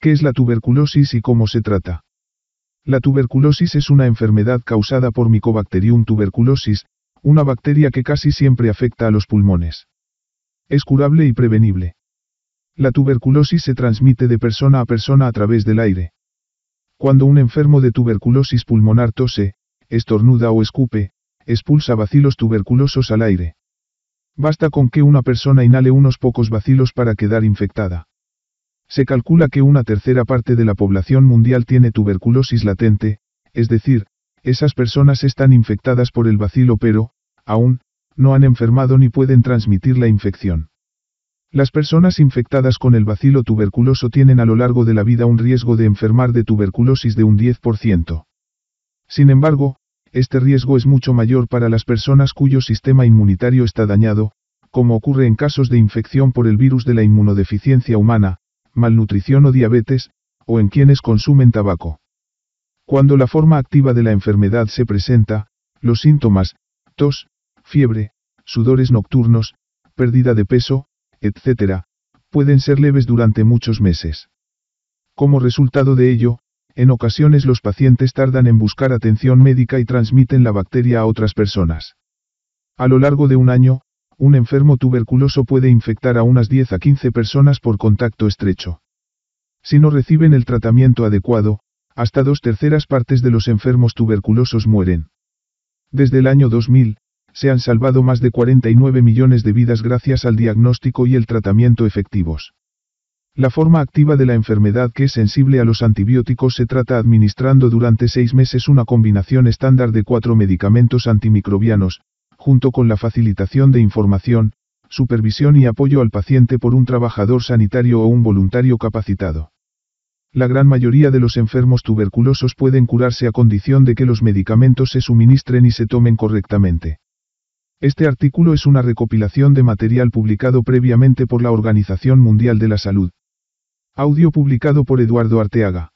¿Qué es la tuberculosis y cómo se trata? La tuberculosis es una enfermedad causada por Mycobacterium tuberculosis, una bacteria que casi siempre afecta a los pulmones. Es curable y prevenible. La tuberculosis se transmite de persona a persona a través del aire. Cuando un enfermo de tuberculosis pulmonar tose, estornuda o escupe, expulsa bacilos tuberculosos al aire. Basta con que una persona inhale unos pocos bacilos para quedar infectada. Se calcula que una tercera parte de la población mundial tiene tuberculosis latente, es decir, esas personas están infectadas por el bacilo pero, aún, no han enfermado ni pueden transmitir la infección. Las personas infectadas con el bacilo tuberculoso tienen a lo largo de la vida un riesgo de enfermar de tuberculosis de un 10%. Sin embargo, este riesgo es mucho mayor para las personas cuyo sistema inmunitario está dañado, como ocurre en casos de infección por el virus de la inmunodeficiencia humana, malnutrición o diabetes, o en quienes consumen tabaco. Cuando la forma activa de la enfermedad se presenta, los síntomas, tos, fiebre, sudores nocturnos, pérdida de peso, etc., pueden ser leves durante muchos meses. Como resultado de ello, en ocasiones los pacientes tardan en buscar atención médica y transmiten la bacteria a otras personas. A lo largo de un año, un enfermo tuberculoso puede infectar a unas 10 a 15 personas por contacto estrecho. Si no reciben el tratamiento adecuado, hasta dos terceras partes de los enfermos tuberculosos mueren. Desde el año 2000, se han salvado más de 49 millones de vidas gracias al diagnóstico y el tratamiento efectivos. La forma activa de la enfermedad que es sensible a los antibióticos se trata administrando durante seis meses una combinación estándar de cuatro medicamentos antimicrobianos, junto con la facilitación de información, supervisión y apoyo al paciente por un trabajador sanitario o un voluntario capacitado. La gran mayoría de los enfermos tuberculosos pueden curarse a condición de que los medicamentos se suministren y se tomen correctamente. Este artículo es una recopilación de material publicado previamente por la Organización Mundial de la Salud. Audio publicado por Eduardo Arteaga.